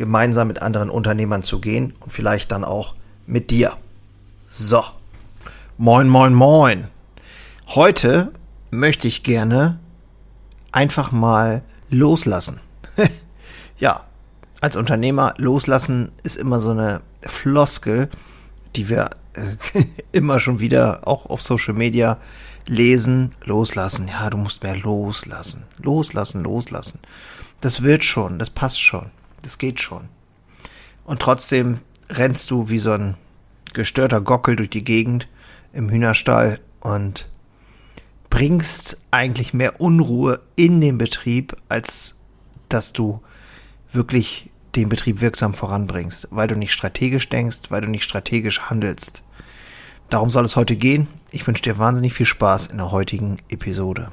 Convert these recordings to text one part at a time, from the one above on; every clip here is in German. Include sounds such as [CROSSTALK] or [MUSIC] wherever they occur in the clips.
gemeinsam mit anderen Unternehmern zu gehen und vielleicht dann auch mit dir. So. Moin, moin, moin. Heute möchte ich gerne einfach mal loslassen. [LAUGHS] ja, als Unternehmer loslassen ist immer so eine Floskel, die wir äh, [LAUGHS] immer schon wieder auch auf Social Media lesen. Loslassen, ja, du musst mehr loslassen. Loslassen, loslassen. Das wird schon, das passt schon. Das geht schon. Und trotzdem rennst du wie so ein gestörter Gockel durch die Gegend im Hühnerstall und bringst eigentlich mehr Unruhe in den Betrieb, als dass du wirklich den Betrieb wirksam voranbringst, weil du nicht strategisch denkst, weil du nicht strategisch handelst. Darum soll es heute gehen. Ich wünsche dir wahnsinnig viel Spaß in der heutigen Episode.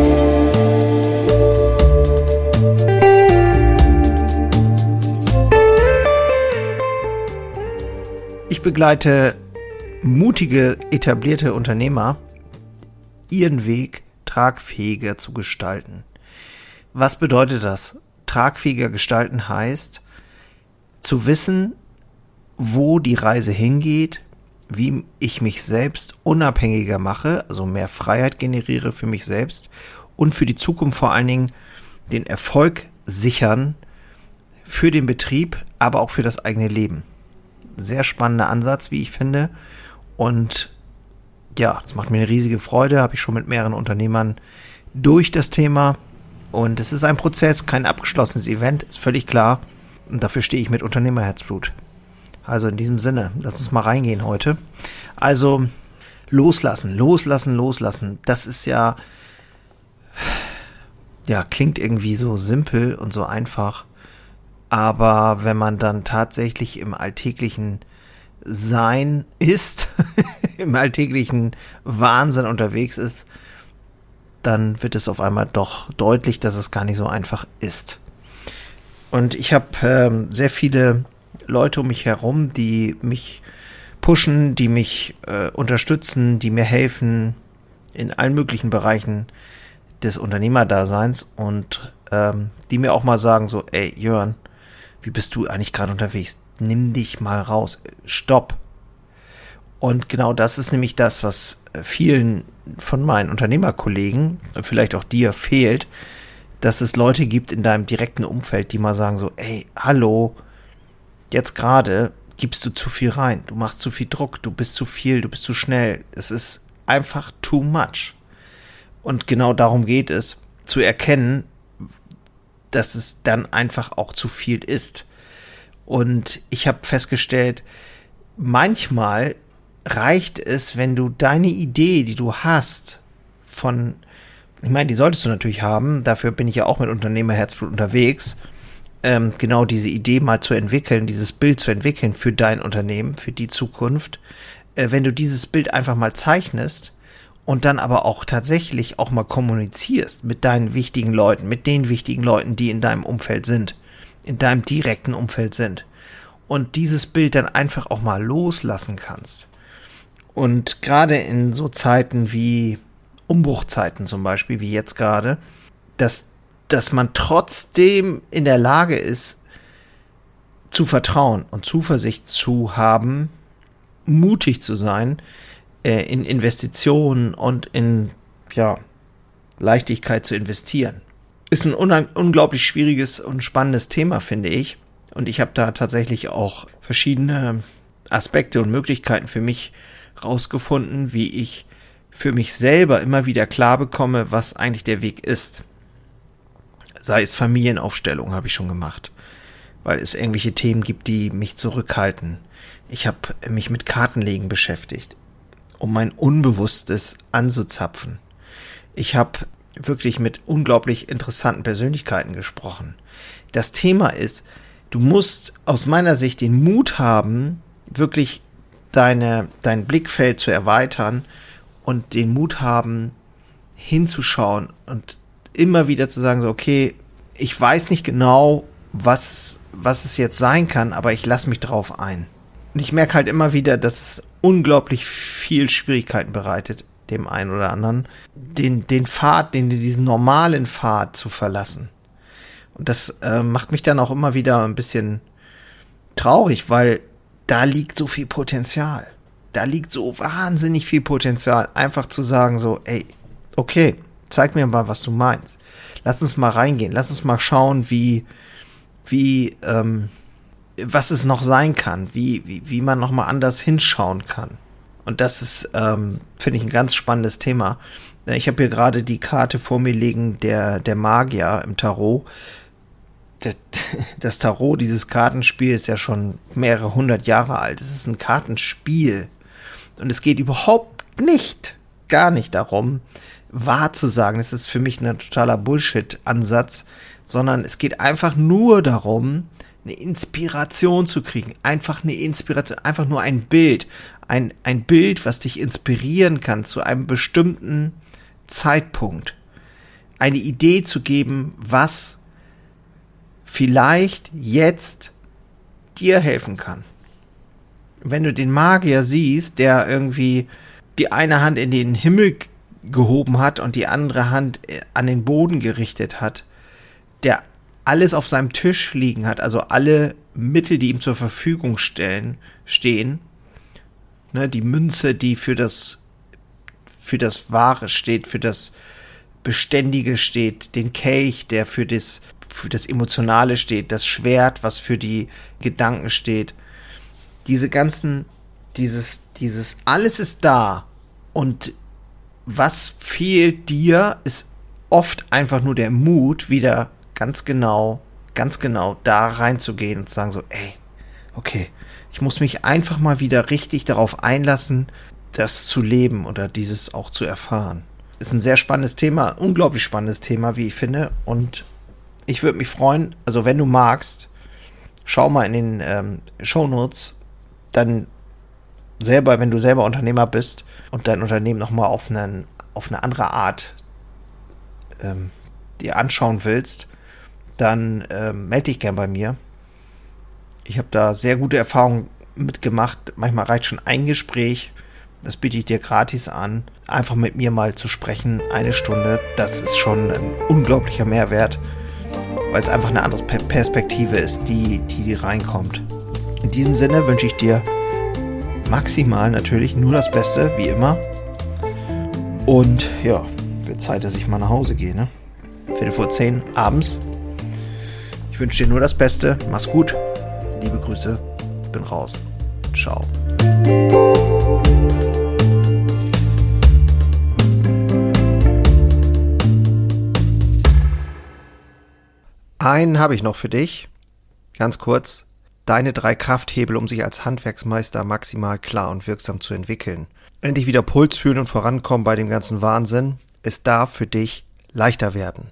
Ich begleite mutige, etablierte Unternehmer, ihren Weg tragfähiger zu gestalten. Was bedeutet das? Tragfähiger gestalten heißt, zu wissen, wo die Reise hingeht, wie ich mich selbst unabhängiger mache, also mehr Freiheit generiere für mich selbst und für die Zukunft vor allen Dingen den Erfolg sichern für den Betrieb, aber auch für das eigene Leben sehr spannender Ansatz, wie ich finde. Und ja, das macht mir eine riesige Freude. Habe ich schon mit mehreren Unternehmern durch das Thema. Und es ist ein Prozess, kein abgeschlossenes Event, ist völlig klar. Und dafür stehe ich mit Unternehmerherzblut. Also in diesem Sinne, lass uns mal reingehen heute. Also loslassen, loslassen, loslassen. Das ist ja, ja, klingt irgendwie so simpel und so einfach. Aber wenn man dann tatsächlich im alltäglichen Sein ist, [LAUGHS] im alltäglichen Wahnsinn unterwegs ist, dann wird es auf einmal doch deutlich, dass es gar nicht so einfach ist. Und ich habe ähm, sehr viele Leute um mich herum, die mich pushen, die mich äh, unterstützen, die mir helfen in allen möglichen Bereichen des Unternehmerdaseins und ähm, die mir auch mal sagen so, ey Jörn, wie bist du eigentlich gerade unterwegs? Nimm dich mal raus. Stopp. Und genau das ist nämlich das, was vielen von meinen Unternehmerkollegen, vielleicht auch dir, fehlt, dass es Leute gibt in deinem direkten Umfeld, die mal sagen so, ey, hallo, jetzt gerade gibst du zu viel rein, du machst zu viel Druck, du bist zu viel, du bist zu schnell. Es ist einfach too much. Und genau darum geht es, zu erkennen, dass es dann einfach auch zu viel ist. Und ich habe festgestellt, manchmal reicht es, wenn du deine Idee, die du hast, von, ich meine, die solltest du natürlich haben, dafür bin ich ja auch mit Unternehmerherzblut unterwegs, ähm, genau diese Idee mal zu entwickeln, dieses Bild zu entwickeln für dein Unternehmen, für die Zukunft. Äh, wenn du dieses Bild einfach mal zeichnest, und dann aber auch tatsächlich auch mal kommunizierst mit deinen wichtigen Leuten, mit den wichtigen Leuten, die in deinem Umfeld sind, in deinem direkten Umfeld sind und dieses Bild dann einfach auch mal loslassen kannst. Und gerade in so Zeiten wie Umbruchzeiten zum Beispiel, wie jetzt gerade, dass, dass man trotzdem in der Lage ist, zu vertrauen und Zuversicht zu haben, mutig zu sein, äh, in Investitionen und in ja, Leichtigkeit zu investieren. Ist ein unglaublich schwieriges und spannendes Thema, finde ich. Und ich habe da tatsächlich auch verschiedene Aspekte und Möglichkeiten für mich rausgefunden, wie ich für mich selber immer wieder klar bekomme, was eigentlich der Weg ist. Sei es Familienaufstellung, habe ich schon gemacht, weil es irgendwelche Themen gibt, die mich zurückhalten. Ich habe mich mit Kartenlegen beschäftigt, um mein Unbewusstes anzuzapfen. Ich habe wirklich mit unglaublich interessanten Persönlichkeiten gesprochen. Das Thema ist, du musst aus meiner Sicht den Mut haben, wirklich deine, dein Blickfeld zu erweitern und den Mut haben, hinzuschauen und immer wieder zu sagen, so, okay, ich weiß nicht genau, was, was es jetzt sein kann, aber ich lasse mich drauf ein. Und ich merke halt immer wieder, dass es unglaublich viel Schwierigkeiten bereitet, dem einen oder anderen, den, den Pfad, den, diesen normalen Pfad zu verlassen. Und das äh, macht mich dann auch immer wieder ein bisschen traurig, weil da liegt so viel Potenzial. Da liegt so wahnsinnig viel Potenzial. Einfach zu sagen so, ey, okay, zeig mir mal, was du meinst. Lass uns mal reingehen. Lass uns mal schauen, wie, wie, ähm, was es noch sein kann, wie, wie, wie man noch mal anders hinschauen kann. Und das ist, ähm, finde ich, ein ganz spannendes Thema. Ich habe hier gerade die Karte vor mir liegen, der, der Magier im Tarot [LAUGHS] das Tarot, dieses Kartenspiel ist ja schon mehrere hundert Jahre alt. Es ist ein Kartenspiel. Und es geht überhaupt nicht, gar nicht darum, wahr zu sagen. Es ist für mich ein totaler Bullshit-Ansatz, sondern es geht einfach nur darum, eine Inspiration zu kriegen. Einfach eine Inspiration, einfach nur ein Bild. Ein, ein Bild, was dich inspirieren kann zu einem bestimmten Zeitpunkt. Eine Idee zu geben, was vielleicht jetzt dir helfen kann. Wenn du den Magier siehst, der irgendwie die eine Hand in den Himmel gehoben hat und die andere Hand äh, an den Boden gerichtet hat, der alles auf seinem Tisch liegen hat, also alle Mittel, die ihm zur Verfügung stellen, stehen, ne, die Münze, die für das für das Wahre steht, für das Beständige steht, den Kelch, der für das für das Emotionale steht, das Schwert, was für die Gedanken steht. Diese ganzen, dieses, dieses, alles ist da. Und was fehlt dir, ist oft einfach nur der Mut, wieder ganz genau, ganz genau da reinzugehen und zu sagen so, ey, okay, ich muss mich einfach mal wieder richtig darauf einlassen, das zu leben oder dieses auch zu erfahren. Ist ein sehr spannendes Thema, unglaublich spannendes Thema, wie ich finde. Und ich würde mich freuen, also wenn du magst, schau mal in den ähm, Show Notes, dann selber, wenn du selber Unternehmer bist und dein Unternehmen nochmal auf, auf eine andere Art ähm, dir anschauen willst, dann ähm, melde dich gern bei mir. Ich habe da sehr gute Erfahrungen mitgemacht. Manchmal reicht schon ein Gespräch. Das biete ich dir gratis an. Einfach mit mir mal zu sprechen, eine Stunde. Das ist schon ein unglaublicher Mehrwert weil es einfach eine andere Perspektive ist, die, die, die reinkommt. In diesem Sinne wünsche ich dir maximal natürlich nur das Beste, wie immer. Und ja, wird Zeit, dass ich mal nach Hause gehe, ne? Viertel vor zehn abends. Ich wünsche dir nur das Beste. Mach's gut. Liebe Grüße. Bin raus. Ciao. Einen habe ich noch für dich. Ganz kurz. Deine drei Krafthebel, um sich als Handwerksmeister maximal klar und wirksam zu entwickeln. Endlich wieder Puls fühlen und vorankommen bei dem ganzen Wahnsinn. Es darf für dich leichter werden.